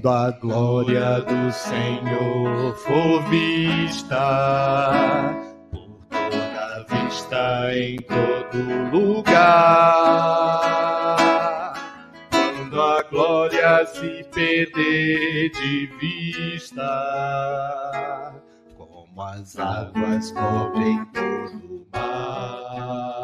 Quando a glória do Senhor for vista, por toda vista em todo lugar. Quando a glória se perder de vista, como as águas cobrem todo o mar.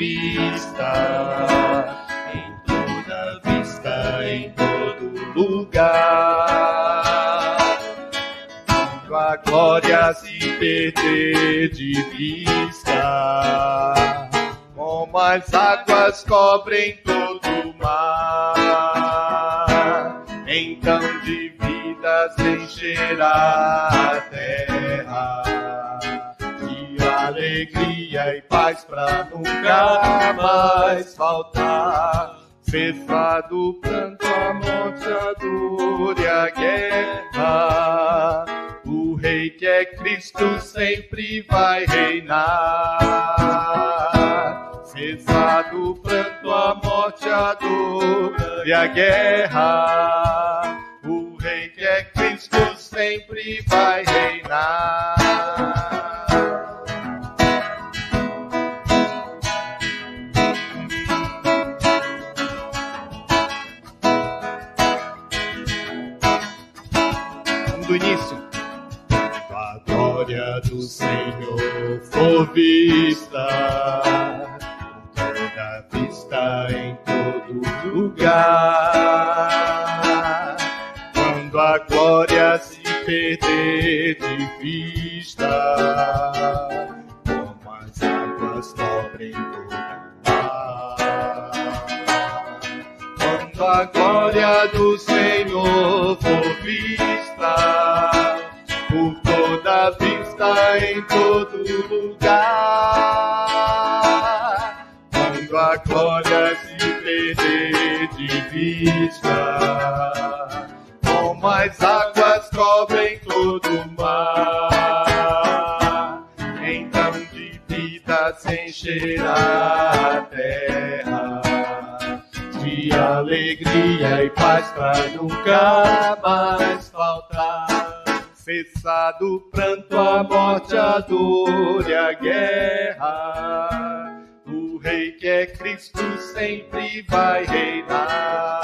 Vista, em toda vista, em todo lugar. Quando a glória se perder de vista, como as águas cobrem todo o mar, então de vida se encherá a terra alegria e paz pra nunca mais faltar. Cessado o pranto, a morte, a dor e a guerra. O rei que é Cristo sempre vai reinar. Cessado o pranto, a morte, a dor e a guerra. O rei que é Cristo sempre vai reinar. Vista, toda vista em todo lugar. Quando a glória se perder de vista, como as águas cobrem todo mar. Quando a glória do Senhor for vista, por toda vista em todo lugar. Quando a glória se perder de vista, como as águas cobrem todo mar, então de vida se encherá a terra de alegria e paz pra nunca mais faltar. Cessado o pranto, a morte, a dor e a guerra. O rei que é Cristo sempre vai reinar.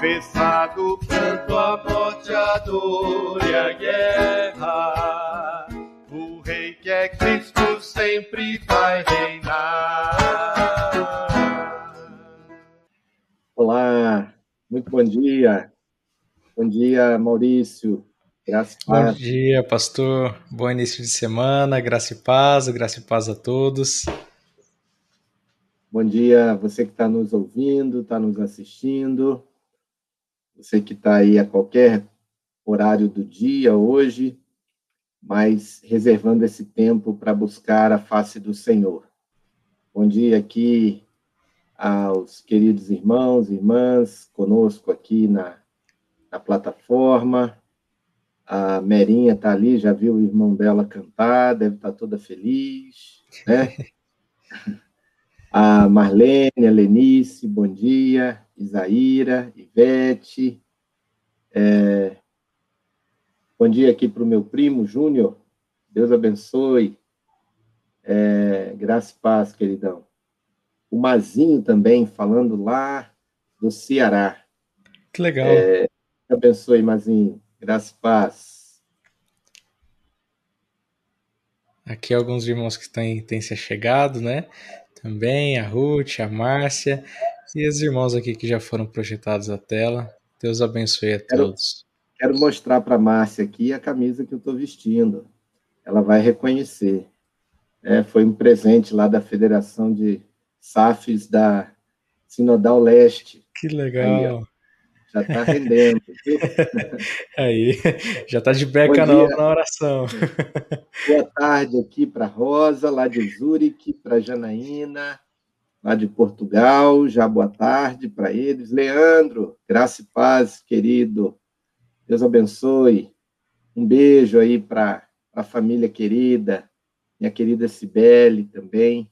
Cessado o pranto, a morte, a dor e a guerra. O rei que é Cristo sempre vai reinar. Olá, muito bom dia. Bom dia, Maurício. Graça e Bom paz. dia, pastor. Bom início de semana. Graça e paz, graça e paz a todos. Bom dia, você que está nos ouvindo, está nos assistindo. Você que está aí a qualquer horário do dia hoje, mas reservando esse tempo para buscar a face do Senhor. Bom dia aqui aos queridos irmãos e irmãs conosco aqui na, na plataforma. A Merinha está ali, já viu o irmão dela cantar, deve estar toda feliz, né? A Marlene, a Lenice, bom dia. Isaíra, Ivete. É, Bom dia aqui para o meu primo Júnior. Deus abençoe. É, graça e paz, queridão. O Mazinho também, falando lá do Ceará. Que legal. Deus abençoe, Mazinho. Graça e paz. Aqui alguns irmãos que têm, têm se chegado, né? Também a Ruth, a Márcia e os irmãos aqui que já foram projetados à tela. Deus abençoe a Quero- todos. Quero mostrar para a Márcia aqui a camisa que eu estou vestindo. Ela vai reconhecer. É, foi um presente lá da Federação de SAFs da Sinodal Leste. Que legal. Já está rendendo. viu? Aí, já tá de beca nova na oração. Boa tarde aqui para Rosa, lá de Zurique, para Janaína, lá de Portugal. Já boa tarde para eles. Leandro, graça e paz, querido. Deus abençoe. Um beijo aí para a família querida, minha querida Cibele também.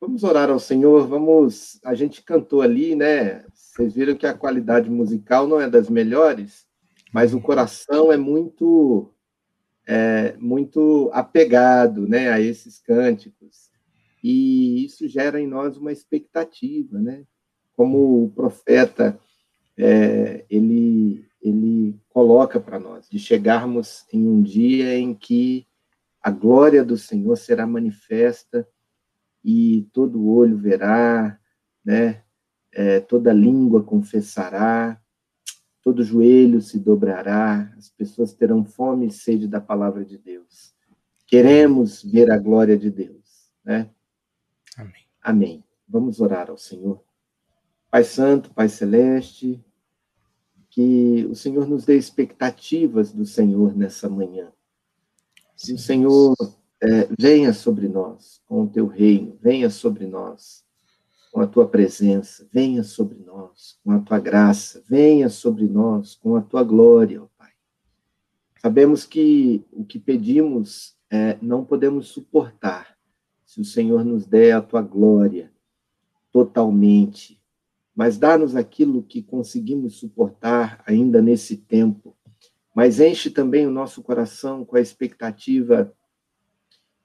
Vamos orar ao Senhor, vamos. A gente cantou ali, né? Vocês viram que a qualidade musical não é das melhores, mas o coração é muito é, muito apegado, né, a esses cânticos. E isso gera em nós uma expectativa, né? Como o profeta é, ele ele coloca para nós de chegarmos em um dia em que a glória do Senhor será manifesta e todo olho verá, né? É, toda língua confessará, todo joelho se dobrará, as pessoas terão fome e sede da palavra de Deus. Queremos ver a glória de Deus, né? Amém. Amém. Vamos orar ao Senhor. Pai Santo, Pai Celeste, que o Senhor nos dê expectativas do Senhor nessa manhã. Que o Senhor é, venha sobre nós com o teu reino, venha sobre nós com a tua presença, venha sobre nós com a tua graça, venha sobre nós com a tua glória, ó Pai. Sabemos que o que pedimos é, não podemos suportar se o Senhor nos der a tua glória totalmente, mas dá-nos aquilo que conseguimos suportar ainda nesse tempo, mas enche também o nosso coração com a expectativa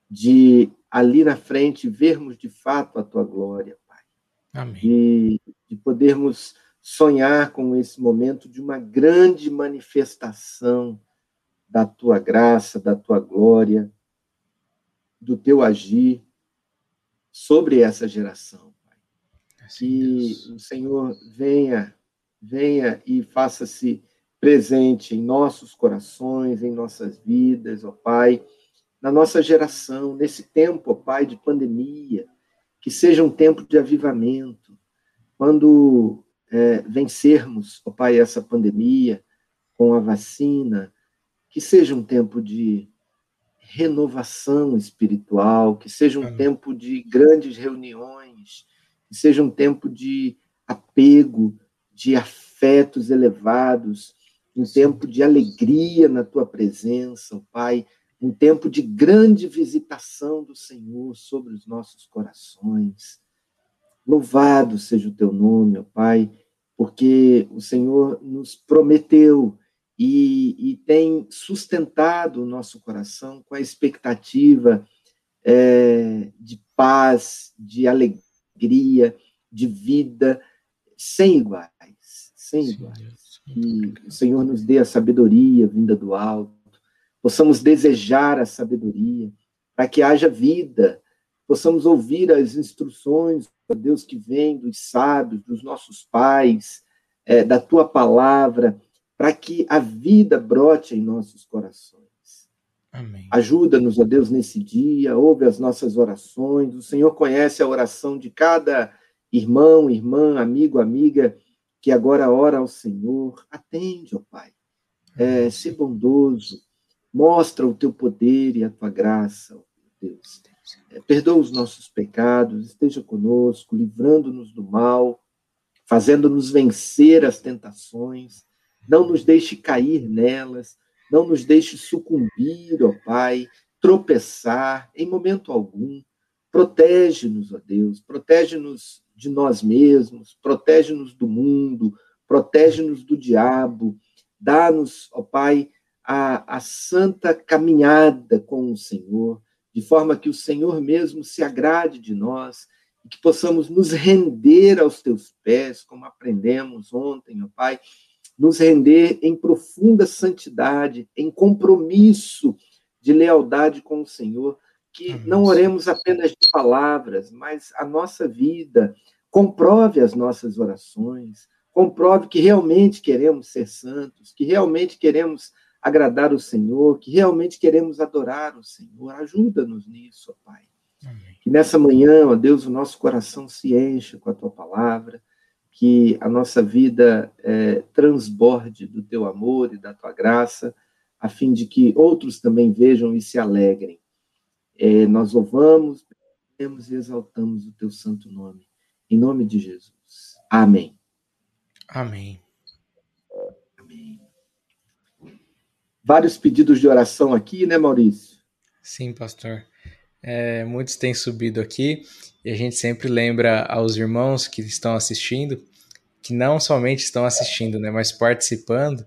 de ali na frente vermos de fato a tua glória, Pai. Amém. De, de podermos sonhar com esse momento de uma grande manifestação da tua graça, da tua glória, do teu agir sobre essa geração, Pai. Que o Senhor venha, venha e faça-se presente em nossos corações, em nossas vidas, ó Pai na nossa geração, nesse tempo, ó Pai, de pandemia, que seja um tempo de avivamento. Quando é, vencermos, ó Pai, essa pandemia com a vacina, que seja um tempo de renovação espiritual, que seja um tempo de grandes reuniões, que seja um tempo de apego, de afetos elevados, um tempo de alegria na tua presença, ó Pai, um tempo de grande visitação do Senhor sobre os nossos corações. Louvado seja o teu nome, ó Pai, porque o Senhor nos prometeu e, e tem sustentado o nosso coração com a expectativa é, de paz, de alegria, de vida sem iguais, sem iguais. Que o Senhor nos dê a sabedoria vinda do alto possamos desejar a sabedoria, para que haja vida, possamos ouvir as instruções, ó Deus, que vem dos sábios, dos nossos pais, é, da tua palavra, para que a vida brote em nossos corações. Amém. Ajuda-nos, ó Deus, nesse dia, ouve as nossas orações. O Senhor conhece a oração de cada irmão, irmã, amigo, amiga que agora ora ao Senhor. Atende, ó Pai. É, se bondoso, Mostra o teu poder e a tua graça, ó Deus. É, perdoa os nossos pecados, esteja conosco, livrando-nos do mal, fazendo-nos vencer as tentações, não nos deixe cair nelas, não nos deixe sucumbir, ó Pai, tropeçar em momento algum. Protege-nos, ó Deus, protege-nos de nós mesmos, protege-nos do mundo, protege-nos do diabo. Dá-nos, ó Pai, a, a santa caminhada com o Senhor, de forma que o Senhor mesmo se agrade de nós e que possamos nos render aos teus pés, como aprendemos ontem, ó Pai, nos render em profunda santidade, em compromisso de lealdade com o Senhor, que não oremos apenas de palavras, mas a nossa vida comprove as nossas orações, comprove que realmente queremos ser santos, que realmente queremos agradar o Senhor, que realmente queremos adorar o Senhor. Ajuda-nos nisso, ó Pai. Amém. Que nessa manhã, ó Deus, o nosso coração se encha com a tua palavra, que a nossa vida é, transborde do teu amor e da tua graça, a fim de que outros também vejam e se alegrem. É, nós louvamos, e exaltamos o teu santo nome. Em nome de Jesus. Amém. Amém. Vários pedidos de oração aqui, né, Maurício? Sim, pastor. é, muitos têm subido aqui e a gente sempre lembra aos irmãos que estão assistindo, que não somente estão assistindo, né, mas participando,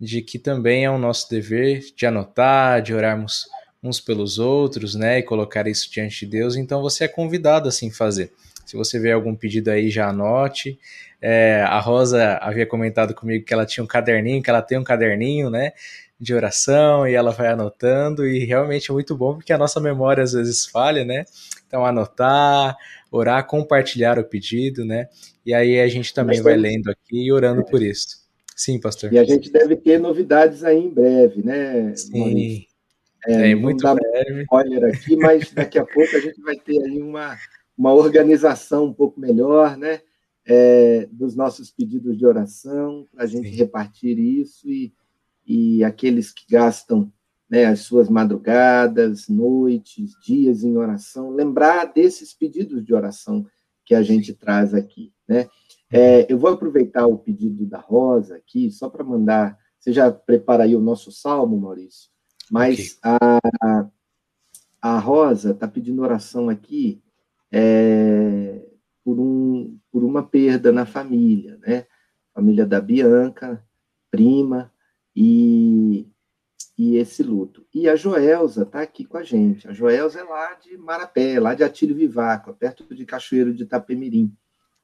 de que também é o nosso dever de anotar, de orarmos uns pelos outros, né, e colocar isso diante de Deus. Então você é convidado assim fazer. Se você vê algum pedido aí, já anote. É, a Rosa havia comentado comigo que ela tinha um caderninho, que ela tem um caderninho, né, de oração e ela vai anotando e realmente é muito bom porque a nossa memória às vezes falha, né? Então anotar, orar, compartilhar o pedido, né? E aí a gente também vai lendo aqui e orando por isso. Sim, pastor. E a gente deve ter novidades aí em breve, né? Sim. É, é muito breve. spoiler aqui, mas daqui a pouco a gente vai ter aí uma, uma organização um pouco melhor, né? É, dos nossos pedidos de oração, para a gente Sim. repartir isso e, e aqueles que gastam né, as suas madrugadas, noites, dias em oração, lembrar desses pedidos de oração que a gente traz aqui, né? É, eu vou aproveitar o pedido da Rosa aqui, só para mandar. Você já prepara aí o nosso salmo, Maurício? Mas okay. a, a Rosa está pedindo oração aqui é, por, um, por uma perda na família, né? Família da Bianca, prima, e, e esse luto. E a Joelza está aqui com a gente. A Joelza é lá de Marapé, lá de Atílio Vivaco, perto de Cachoeiro de Itapemirim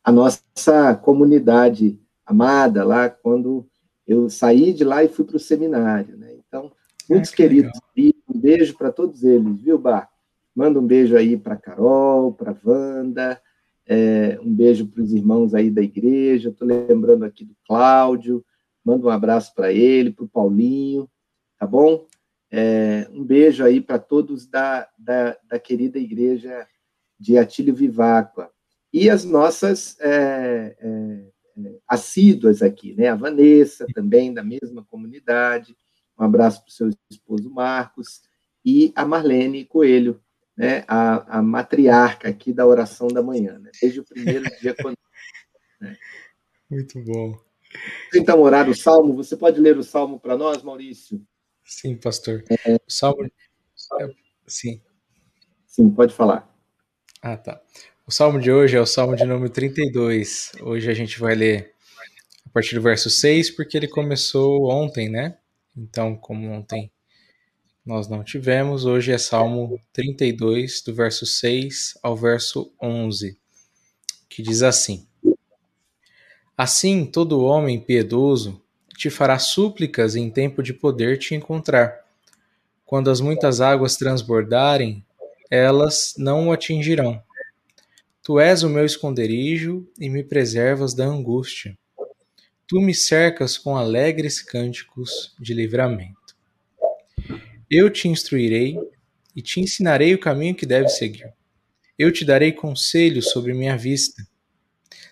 a nossa comunidade amada lá, quando eu saí de lá e fui para o seminário. Né? Então, muitos ah, queridos, um beijo para todos eles, viu, Bar? Manda um beijo aí para Carol, para Wanda, é, um beijo para os irmãos aí da igreja. Estou lembrando aqui do Cláudio, manda um abraço para ele, para o Paulinho, tá bom? É, um beijo aí para todos da, da, da, querida igreja de Atílio Viváqua e as nossas é, é, é, assíduas aqui, né? A Vanessa, também da mesma comunidade, um abraço para o seu esposo Marcos, e a Marlene Coelho, né? A, a matriarca aqui da oração da manhã, né? Desde o primeiro dia quando. Né? Muito bom. Então, orar o salmo, você pode ler o salmo para nós, Maurício? Sim, pastor. É... O salmo. Sim. Sim, pode falar. Ah, tá. O salmo de hoje é o salmo de número 32. Hoje a gente vai ler a partir do verso 6, porque ele começou ontem, né? Então, como ontem nós não tivemos, hoje é salmo 32, do verso 6 ao verso 11, que diz assim: Assim, todo homem piedoso te fará súplicas em tempo de poder te encontrar. Quando as muitas águas transbordarem, elas não o atingirão Tu és o meu esconderijo e me preservas da angústia. Tu me cercas com alegres cânticos de livramento. Eu te instruirei e te ensinarei o caminho que deves seguir. Eu te darei conselhos sobre minha vista.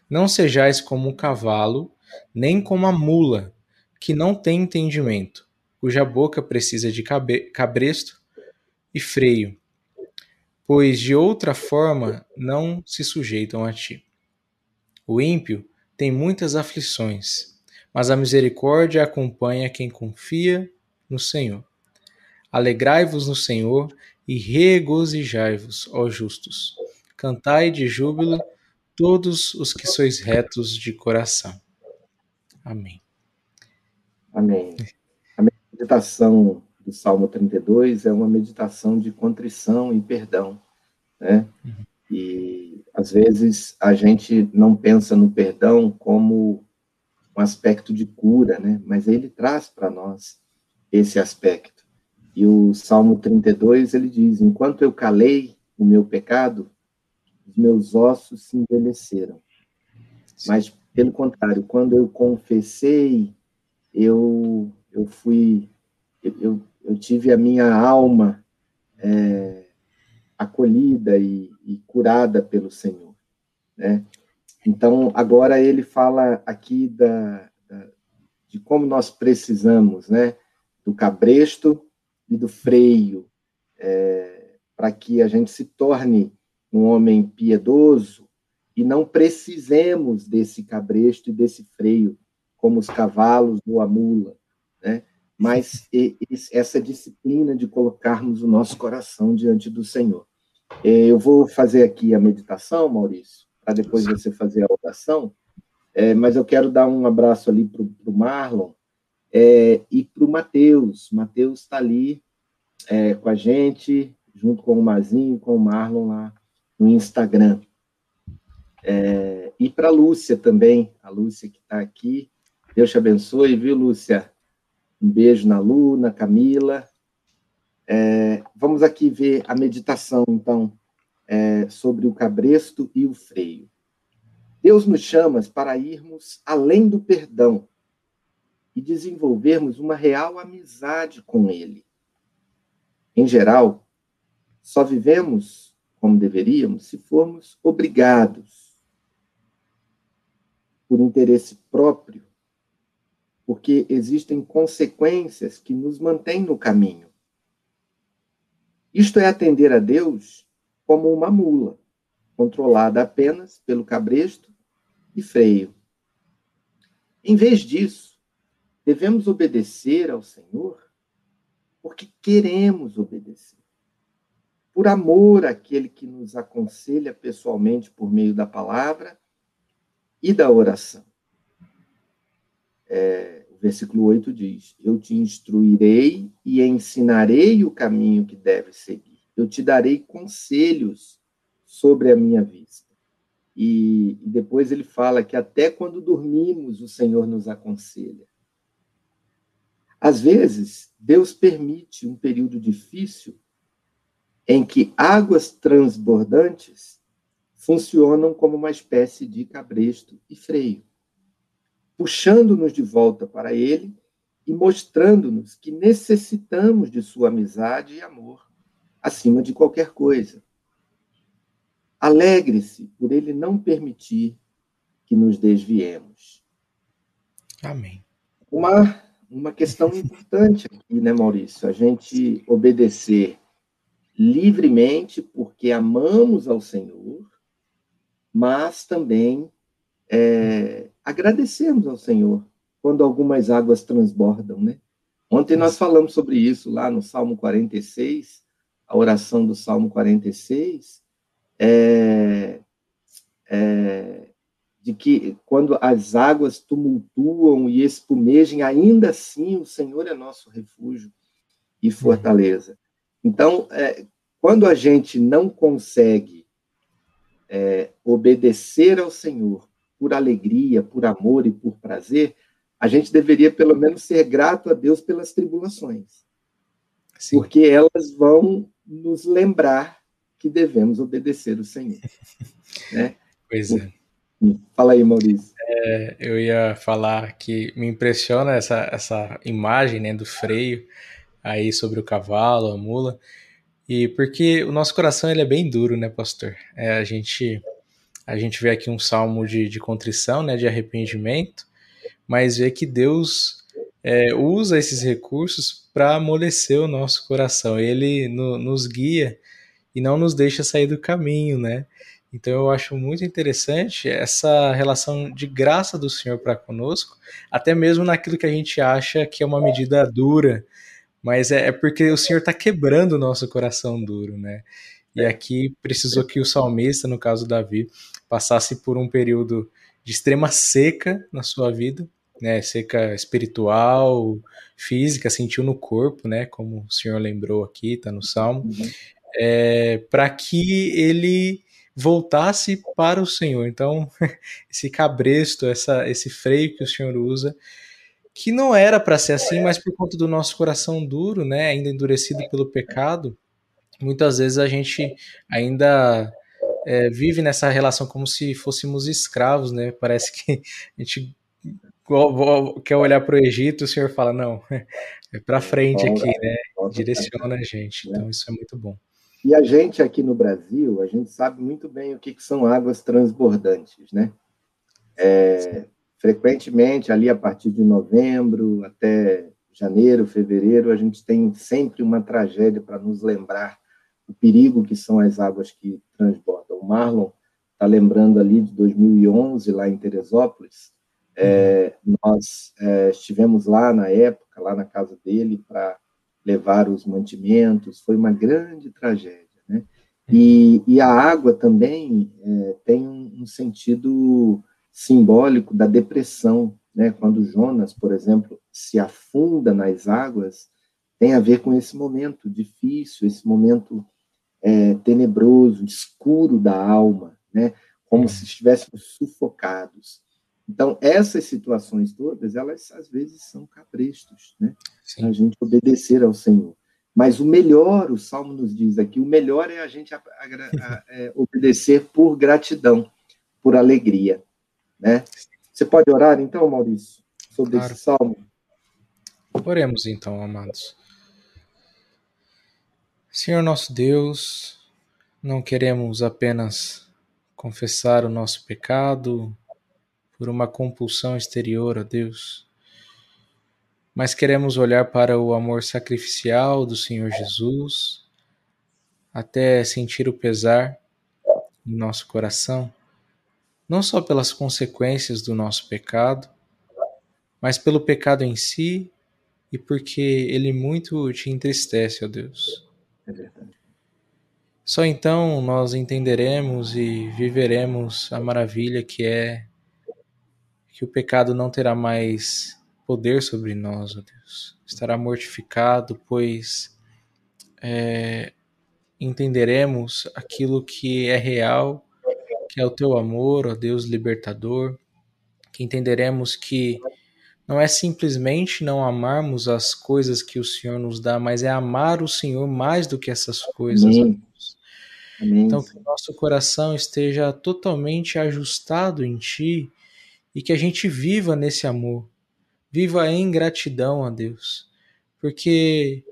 Não sejais como o cavalo, nem como a mula, que não tem entendimento, cuja boca precisa de cabresto e freio pois de outra forma não se sujeitam a ti. O ímpio tem muitas aflições, mas a misericórdia acompanha quem confia no Senhor. Alegrai-vos no Senhor e regozijai-vos, ó justos. Cantai de júbilo todos os que sois retos de coração. Amém. Amém. A meditação do Salmo 32 é uma meditação de contrição e perdão, né? Uhum. E às vezes a gente não pensa no perdão como um aspecto de cura, né? Mas ele traz para nós esse aspecto. E o Salmo 32 ele diz: Enquanto eu calei o meu pecado, os meus ossos se envelheceram. Mas pelo contrário, quando eu confessei, eu eu fui eu, eu tive a minha alma é, acolhida e, e, curada pelo Senhor, né? Então, agora ele fala aqui da, da, de como nós precisamos, né, do cabresto e do freio, é, para que a gente se torne um homem piedoso e não precisemos desse cabresto e desse freio, como os cavalos ou a mula, né? mas essa disciplina de colocarmos o nosso coração diante do Senhor. É, eu vou fazer aqui a meditação, Maurício, para depois você fazer a oração, é, mas eu quero dar um abraço ali para o Marlon é, e para o Matheus. Matheus está ali é, com a gente, junto com o Mazinho, com o Marlon lá no Instagram. É, e para a Lúcia também, a Lúcia que está aqui. Deus te abençoe, viu, Lúcia? Um beijo na Lu, na Camila. É, vamos aqui ver a meditação, então, é, sobre o cabresto e o freio. Deus nos chama para irmos além do perdão e desenvolvermos uma real amizade com Ele. Em geral, só vivemos como deveríamos se formos obrigados por interesse próprio, porque existem consequências que nos mantêm no caminho. Isto é atender a Deus como uma mula, controlada apenas pelo cabresto e freio. Em vez disso, devemos obedecer ao Senhor porque queremos obedecer por amor àquele que nos aconselha pessoalmente por meio da palavra e da oração. É, o versículo 8 diz: Eu te instruirei e ensinarei o caminho que deves seguir. Eu te darei conselhos sobre a minha vista. E, e depois ele fala que até quando dormimos, o Senhor nos aconselha. Às vezes, Deus permite um período difícil em que águas transbordantes funcionam como uma espécie de cabresto e freio, puxando-nos de volta para ele e mostrando-nos que necessitamos de sua amizade e amor acima de qualquer coisa. Alegre-se por ele não permitir que nos desviemos. Amém. Uma, uma questão importante aqui, né, Maurício? A gente obedecer livremente, porque amamos ao Senhor, mas também é, agradecemos ao Senhor quando algumas águas transbordam, né? Ontem nós falamos sobre isso lá no Salmo 46, a oração do Salmo 46, é, é, de que quando as águas tumultuam e espumejem, ainda assim o Senhor é nosso refúgio e fortaleza. Então, é, quando a gente não consegue é, obedecer ao Senhor por alegria, por amor e por prazer, a gente deveria pelo menos ser grato a Deus pelas tribulações. Sim. Porque elas vão nos lembrar que devemos obedecer o Senhor. né? Pois é. Fala aí, Maurício. É, eu ia falar que me impressiona essa, essa imagem né, do freio aí sobre o cavalo, a mula, e porque o nosso coração ele é bem duro, né, pastor? É, a gente a gente vê aqui um salmo de, de contrição, né, de arrependimento, mas vê que Deus é, usa esses recursos para amolecer o nosso coração. Ele no, nos guia e não nos deixa sair do caminho, né? Então eu acho muito interessante essa relação de graça do Senhor para conosco, até mesmo naquilo que a gente acha que é uma medida dura, mas é, é porque o Senhor está quebrando o nosso coração duro, né? E é. aqui precisou que o salmista, no caso Davi, passasse por um período de extrema seca na sua vida, né? Seca espiritual, física, sentiu no corpo, né? Como o Senhor lembrou aqui, está no Salmo, uhum. é, para que ele voltasse para o Senhor. Então, esse cabresto, essa, esse freio que o Senhor usa, que não era para ser assim, mas por conta do nosso coração duro, né, ainda endurecido pelo pecado, muitas vezes a gente ainda é, vive nessa relação como se fôssemos escravos, né? Parece que a gente quer olhar para o Egito, o Senhor fala não, é para frente aqui, né? Direciona a gente. Então isso é muito bom. E a gente aqui no Brasil, a gente sabe muito bem o que, que são águas transbordantes, né? É, frequentemente, ali a partir de novembro até janeiro, fevereiro, a gente tem sempre uma tragédia para nos lembrar o perigo que são as águas que transbordam. O Marlon está lembrando ali de 2011, lá em Teresópolis. É, nós é, estivemos lá na época, lá na casa dele, para levar os mantimentos. Foi uma grande tragédia. Né? E, e a água também é, tem um, sentido simbólico da depressão, né? Quando Jonas, por exemplo, se afunda nas águas, tem a ver com esse momento difícil, esse momento é, tenebroso, escuro da alma, né? Como se estivéssemos sufocados. Então, essas situações todas, elas às vezes são caprestos, né? A gente obedecer ao Senhor. Mas o melhor, o Salmo nos diz aqui, o melhor é a gente a, a, a, é, obedecer por gratidão, por alegria. Né? Você pode orar, então, Maurício, sobre claro. esse Salmo? Oremos, então, amados. Senhor nosso Deus, não queremos apenas confessar o nosso pecado por uma compulsão exterior a Deus, mas queremos olhar para o amor sacrificial do Senhor Jesus, até sentir o pesar em nosso coração, não só pelas consequências do nosso pecado, mas pelo pecado em si e porque ele muito te entristece, ó Deus. É verdade. Só então nós entenderemos e viveremos a maravilha que é que o pecado não terá mais poder sobre nós, ó Deus. Estará mortificado, pois é, entenderemos aquilo que é real, que é o teu amor, ó Deus libertador, que entenderemos que não é simplesmente não amarmos as coisas que o Senhor nos dá, mas é amar o Senhor mais do que essas coisas. Amém. Amém. Então, que o nosso coração esteja totalmente ajustado em Ti e que a gente viva nesse amor, Viva em gratidão a Deus, porque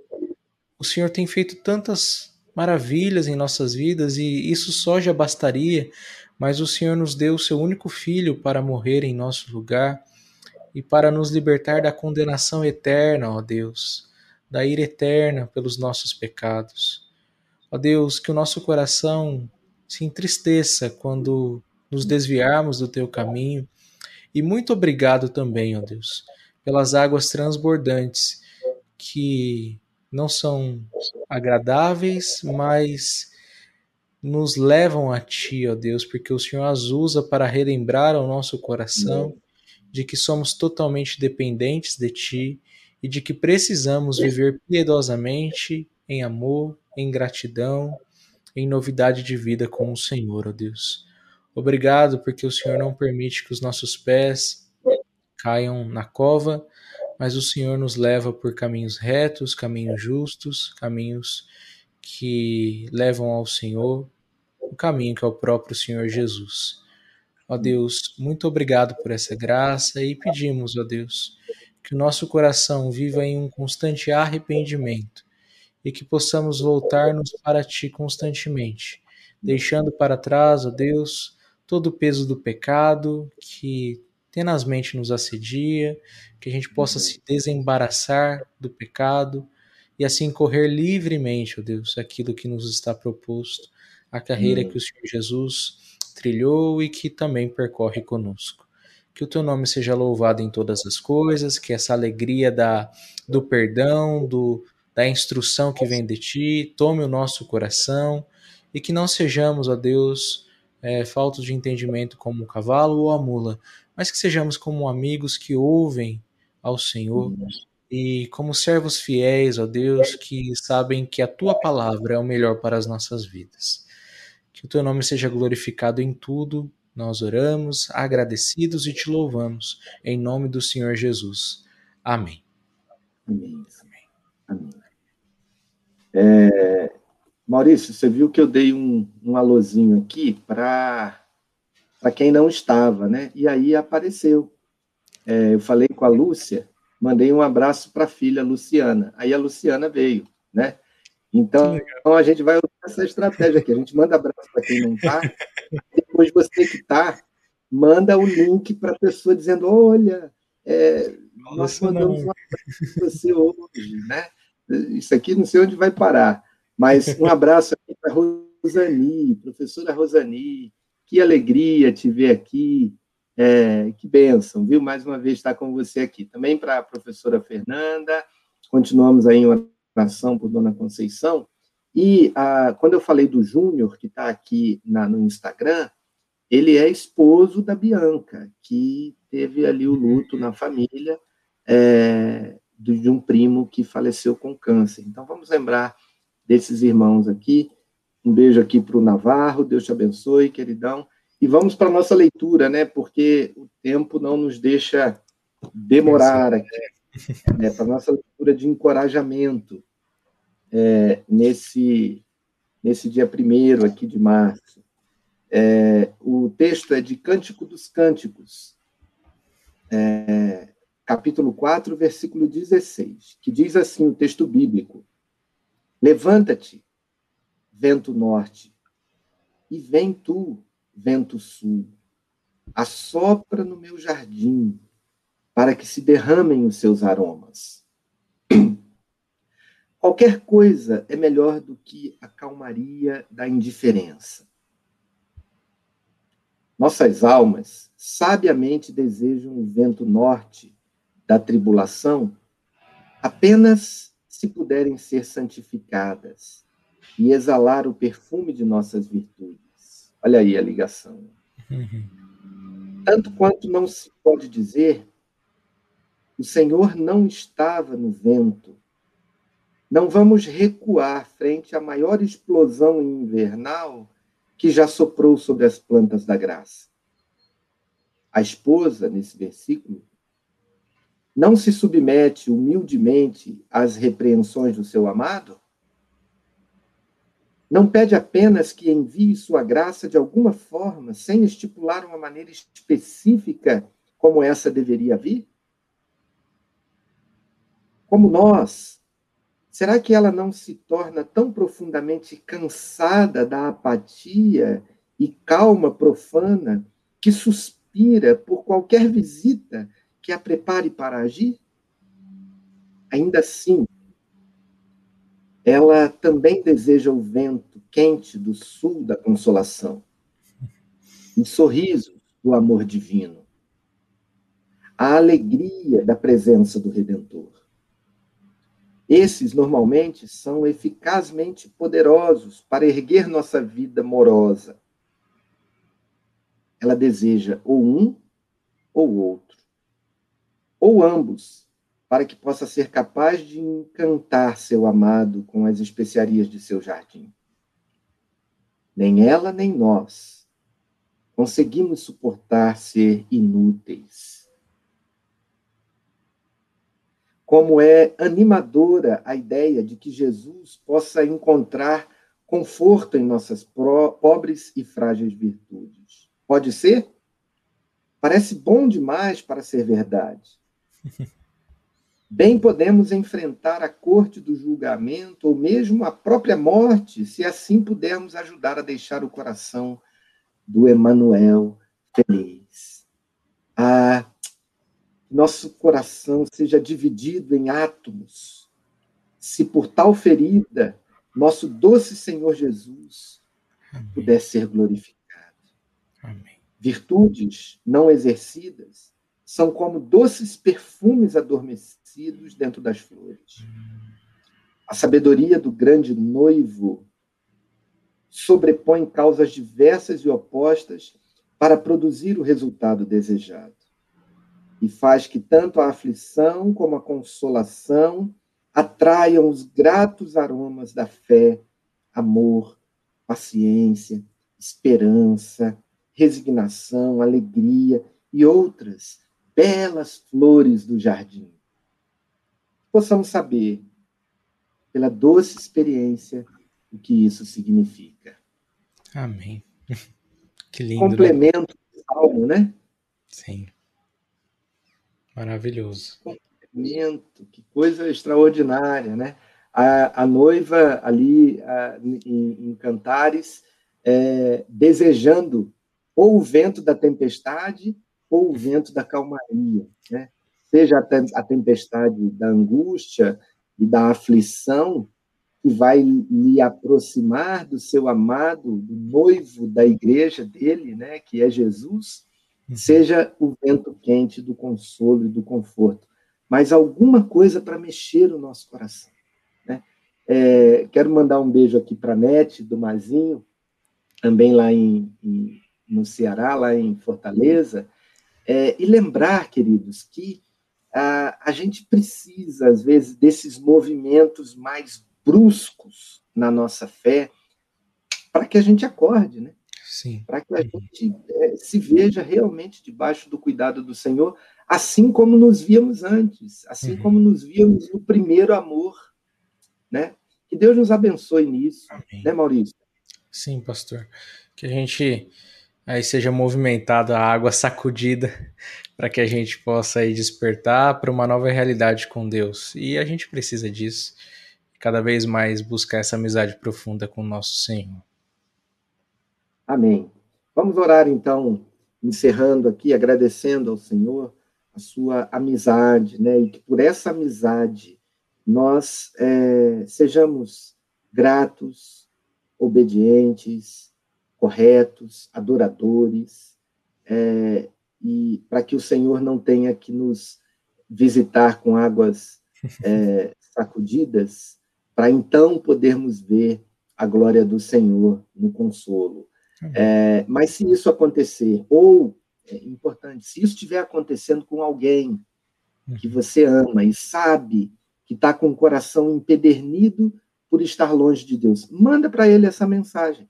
o Senhor tem feito tantas maravilhas em nossas vidas e isso só já bastaria, mas o Senhor nos deu o seu único filho para morrer em nosso lugar e para nos libertar da condenação eterna, ó Deus, da ira eterna pelos nossos pecados. Ó Deus, que o nosso coração se entristeça quando nos desviarmos do teu caminho. E muito obrigado também, ó Deus, pelas águas transbordantes, que não são agradáveis, mas nos levam a Ti, ó Deus, porque o Senhor as usa para relembrar ao nosso coração de que somos totalmente dependentes de Ti e de que precisamos viver piedosamente em amor, em gratidão, em novidade de vida com o Senhor, ó Deus. Obrigado porque o Senhor não permite que os nossos pés caiam na cova, mas o Senhor nos leva por caminhos retos, caminhos justos, caminhos que levam ao Senhor, o caminho que é o próprio Senhor Jesus. Ó Deus, muito obrigado por essa graça e pedimos, ó Deus, que o nosso coração viva em um constante arrependimento e que possamos voltar-nos para Ti constantemente, deixando para trás, ó Deus, todo o peso do pecado que tenazmente nos assedia, que a gente possa se desembaraçar do pecado e assim correr livremente, ó oh Deus, aquilo que nos está proposto, a carreira uhum. que o Senhor Jesus trilhou e que também percorre conosco. Que o teu nome seja louvado em todas as coisas, que essa alegria da, do perdão, do, da instrução que vem de ti, tome o nosso coração e que não sejamos, ó Deus, é, faltos de entendimento como o cavalo ou a mula, mas que sejamos como amigos que ouvem ao Senhor e como servos fiéis, ó Deus, que sabem que a tua palavra é o melhor para as nossas vidas. Que o teu nome seja glorificado em tudo. Nós oramos, agradecidos e te louvamos, em nome do Senhor Jesus. Amém. Amém. Amém. É, Maurício, você viu que eu dei um, um alôzinho aqui para para quem não estava, né? E aí apareceu. É, eu falei com a Lúcia, mandei um abraço para a filha Luciana. Aí a Luciana veio, né? Então, então a gente vai usar essa estratégia aqui. A gente manda abraço para quem não está. Depois você que está, manda o link para a pessoa dizendo: olha, é, nós mandamos um abraço para você hoje, né? Isso aqui não sei onde vai parar. Mas um abraço aqui para Rosani, professora Rosani, que alegria te ver aqui. É, que bênção, viu? Mais uma vez estar com você aqui. Também para a professora Fernanda. Continuamos aí em oração por Dona Conceição. E quando eu falei do Júnior, que está aqui na, no Instagram, ele é esposo da Bianca, que teve ali o luto na família é, de um primo que faleceu com câncer. Então, vamos lembrar desses irmãos aqui. Um beijo aqui para o Navarro, Deus te abençoe, queridão. E vamos para a nossa leitura, né? Porque o tempo não nos deixa demorar aqui. Né, para a nossa leitura de encorajamento é, nesse, nesse dia primeiro aqui de março. É, o texto é de Cântico dos Cânticos, é, capítulo 4, versículo 16, que diz assim o texto bíblico: Levanta-te, vento norte, e vem tu, vento sul, assopra no meu jardim, para que se derramem os seus aromas. Qualquer coisa é melhor do que a calmaria da indiferença. Nossas almas sabiamente desejam o vento norte da tribulação apenas se puderem ser santificadas e exalar o perfume de nossas virtudes. Olha aí a ligação. Tanto quanto não se pode dizer, o Senhor não estava no vento. Não vamos recuar frente à maior explosão invernal que já soprou sobre as plantas da graça. A esposa, nesse versículo, não se submete humildemente às repreensões do seu amado? Não pede apenas que envie sua graça de alguma forma, sem estipular uma maneira específica como essa deveria vir? Como nós, será que ela não se torna tão profundamente cansada da apatia e calma profana que suspira por qualquer visita que a prepare para agir? Ainda assim, ela também deseja o vento quente do sul da consolação, o sorriso do amor divino, a alegria da presença do Redentor. Esses, normalmente, são eficazmente poderosos para erguer nossa vida morosa. Ela deseja ou um ou outro ou ambos, para que possa ser capaz de encantar seu amado com as especiarias de seu jardim. Nem ela, nem nós conseguimos suportar ser inúteis. Como é animadora a ideia de que Jesus possa encontrar conforto em nossas pobres e frágeis virtudes. Pode ser? Parece bom demais para ser verdade. Bem podemos enfrentar a corte do julgamento ou mesmo a própria morte, se assim pudermos ajudar a deixar o coração do Emanuel feliz. Ah, nosso coração seja dividido em átomos. Se por tal ferida nosso doce Senhor Jesus Amém. puder ser glorificado. Amém. Virtudes não exercidas são como doces perfumes adormecidos dentro das flores. A sabedoria do grande noivo sobrepõe causas diversas e opostas para produzir o resultado desejado. E faz que tanto a aflição como a consolação atraiam os gratos aromas da fé, amor, paciência, esperança, resignação, alegria e outras belas flores do jardim. Possamos saber, pela doce experiência, o que isso significa. Amém. Que lindo. Né? Complemento né? do salmo, né? Sim. Maravilhoso. Complemento, que coisa extraordinária, né? A, a noiva ali a, em, em, Cantares, é, desejando ou o vento da tempestade ou o vento da calmaria, né? seja a tempestade da angústia e da aflição, que vai lhe aproximar do seu amado, do noivo da igreja dele, né, que é Jesus, uhum. seja o vento quente do consolo e do conforto, mas alguma coisa para mexer o nosso coração, né? É, quero mandar um beijo aqui para a Nete, do Mazinho, também lá em, em, no Ceará, lá em Fortaleza, é, e lembrar, queridos, que a, a gente precisa, às vezes, desses movimentos mais bruscos na nossa fé, para que a gente acorde, né? Para que a gente é, se veja realmente debaixo do cuidado do Senhor, assim como nos víamos antes, assim uhum. como nos víamos no primeiro amor, né? Que Deus nos abençoe nisso, Amém. né, Maurício? Sim, pastor. Que a gente aí seja movimentada a água sacudida para que a gente possa aí despertar para uma nova realidade com Deus. E a gente precisa disso. Cada vez mais buscar essa amizade profunda com o nosso Senhor. Amém. Vamos orar então, encerrando aqui, agradecendo ao Senhor a sua amizade, né? E que por essa amizade nós é, sejamos gratos, obedientes, corretos, adoradores, é, e para que o Senhor não tenha que nos visitar com águas é, sacudidas, para então podermos ver a glória do Senhor no consolo. É, mas se isso acontecer, ou, é importante, se isso estiver acontecendo com alguém que uhum. você ama e sabe que está com o coração empedernido por estar longe de Deus, manda para ele essa mensagem.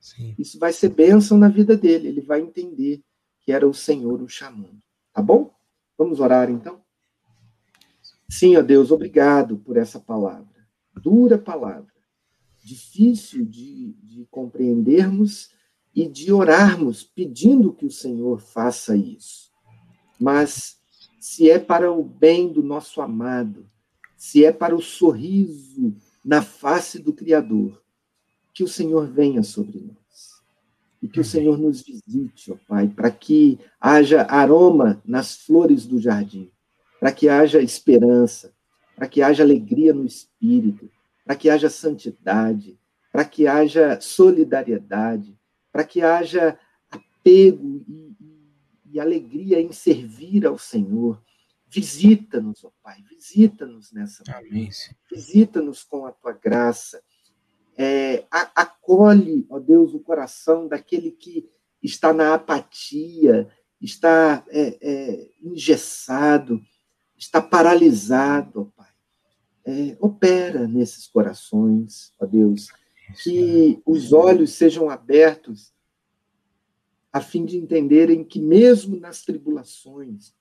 Sim. Isso vai ser bênção na vida dele, ele vai entender que era o Senhor o chamando. Tá bom? Vamos orar então? Sim, ó Deus, obrigado por essa palavra. Dura palavra. Difícil de, de compreendermos e de orarmos pedindo que o Senhor faça isso. Mas se é para o bem do nosso amado, se é para o sorriso na face do Criador, que o Senhor venha sobre nós. E que o Senhor nos visite, ó Pai, para que haja aroma nas flores do jardim, para que haja esperança, para que haja alegria no espírito, para que haja santidade, para que haja solidariedade, para que haja apego e, e, alegria em servir ao Senhor. Visita-nos, ó Pai, visita-nos nessa manhã. Visita-nos com a tua graça. É, acolhe, ó Deus, o coração daquele que está na apatia, está é, é, engessado, está paralisado, ó Pai. É, opera nesses corações, ó Deus que os olhos sejam abertos a fim de entenderem que mesmo nas tribulações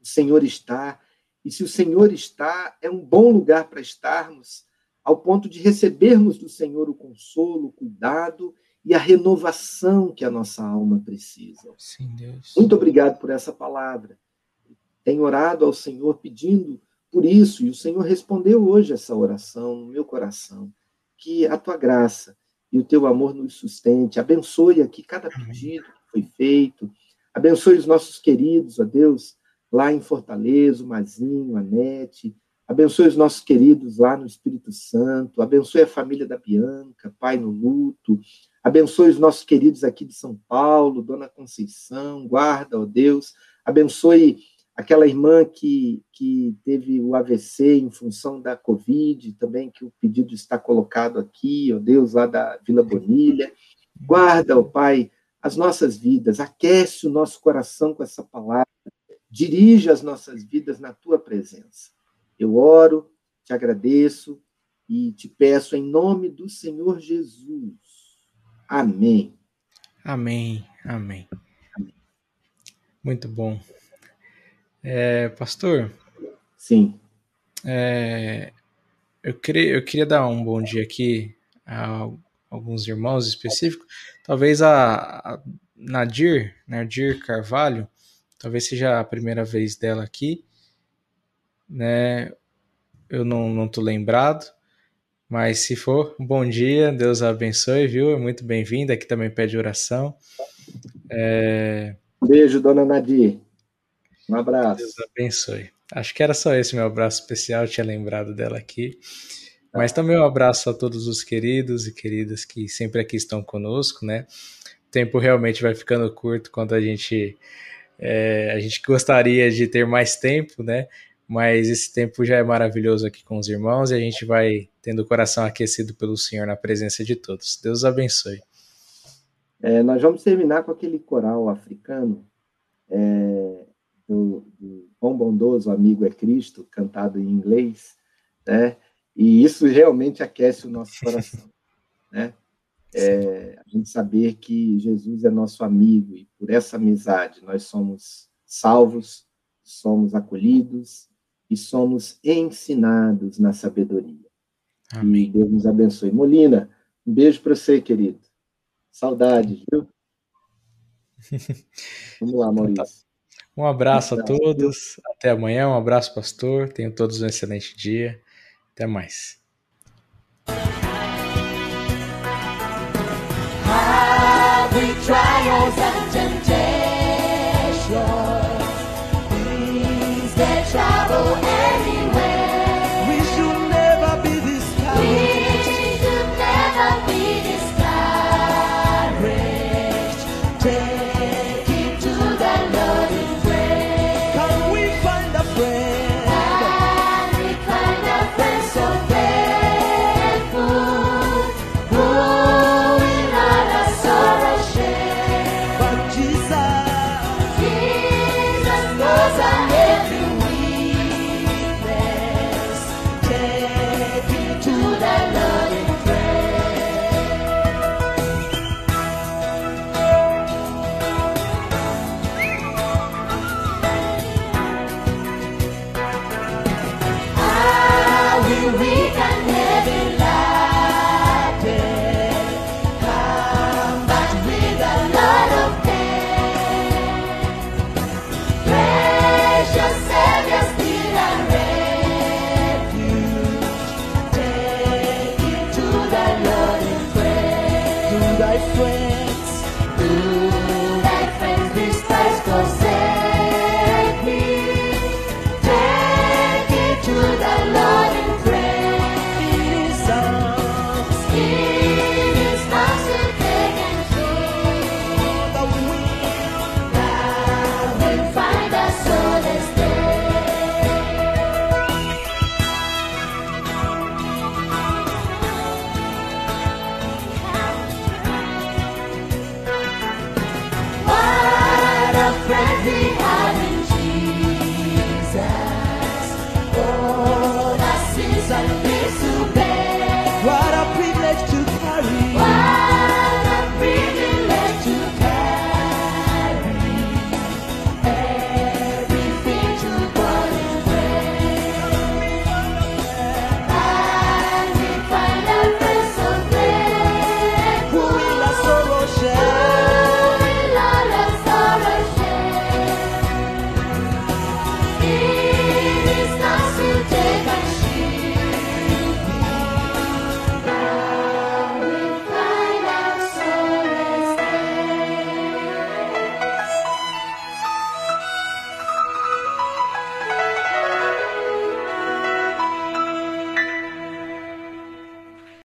o Senhor está, e se o Senhor está, é um bom lugar para estarmos, ao ponto de recebermos do Senhor o consolo, o cuidado e a renovação que a nossa alma precisa. Sim, Deus. Muito obrigado por essa palavra. Tenho orado ao Senhor pedindo por isso, e o Senhor respondeu hoje essa oração no meu coração que a tua graça e o teu amor nos sustente. Abençoe aqui cada pedido que foi feito. Abençoe os nossos queridos, ó Deus, lá em Fortaleza, o Mazinho, a Nete. Abençoe os nossos queridos lá no Espírito Santo. Abençoe a família da Bianca, pai no luto. Abençoe os nossos queridos aqui de São Paulo, Dona Conceição. Guarda, ó Deus. Abençoe aquela irmã que, que teve o AVC em função da Covid, também que o pedido está colocado aqui, ó Deus, lá da Vila Bonilha. Guarda, ó Pai, as nossas vidas, aquece o nosso coração com essa palavra, dirige as nossas vidas na tua presença. Eu oro, te agradeço e te peço em nome do Senhor Jesus. Amém. Amém. Amém. Muito bom. É, pastor? Sim. É, eu, queria, eu queria dar um bom dia aqui a alguns irmãos específicos. Talvez a, a Nadir, Nadir Carvalho, talvez seja a primeira vez dela aqui, né? Eu não, não tô lembrado, mas se for, bom dia, Deus abençoe, viu? É muito bem-vinda, aqui também pede oração. É... Beijo, dona Nadir. Um abraço. Deus abençoe. Acho que era só esse meu abraço especial, tinha lembrado dela aqui. Mas também um abraço a todos os queridos e queridas que sempre aqui estão conosco, né? O tempo realmente vai ficando curto quando a gente é, a gente gostaria de ter mais tempo, né? Mas esse tempo já é maravilhoso aqui com os irmãos e a gente vai tendo o coração aquecido pelo Senhor na presença de todos. Deus abençoe. É, nós vamos terminar com aquele coral africano é, do, do Bom Bondoso Amigo é Cristo, cantado em inglês, né? E isso realmente aquece o nosso coração, né? É, a gente saber que Jesus é nosso amigo e por essa amizade nós somos salvos, somos acolhidos e somos ensinados na sabedoria. Amém. E Deus nos abençoe. Molina, um beijo para você, querido. Saudades, viu? Vamos lá, Maurício. Então tá. Um abraço a todos. Até amanhã. Um abraço, pastor. Tenham todos um excelente dia. Até mais. trials and temptations.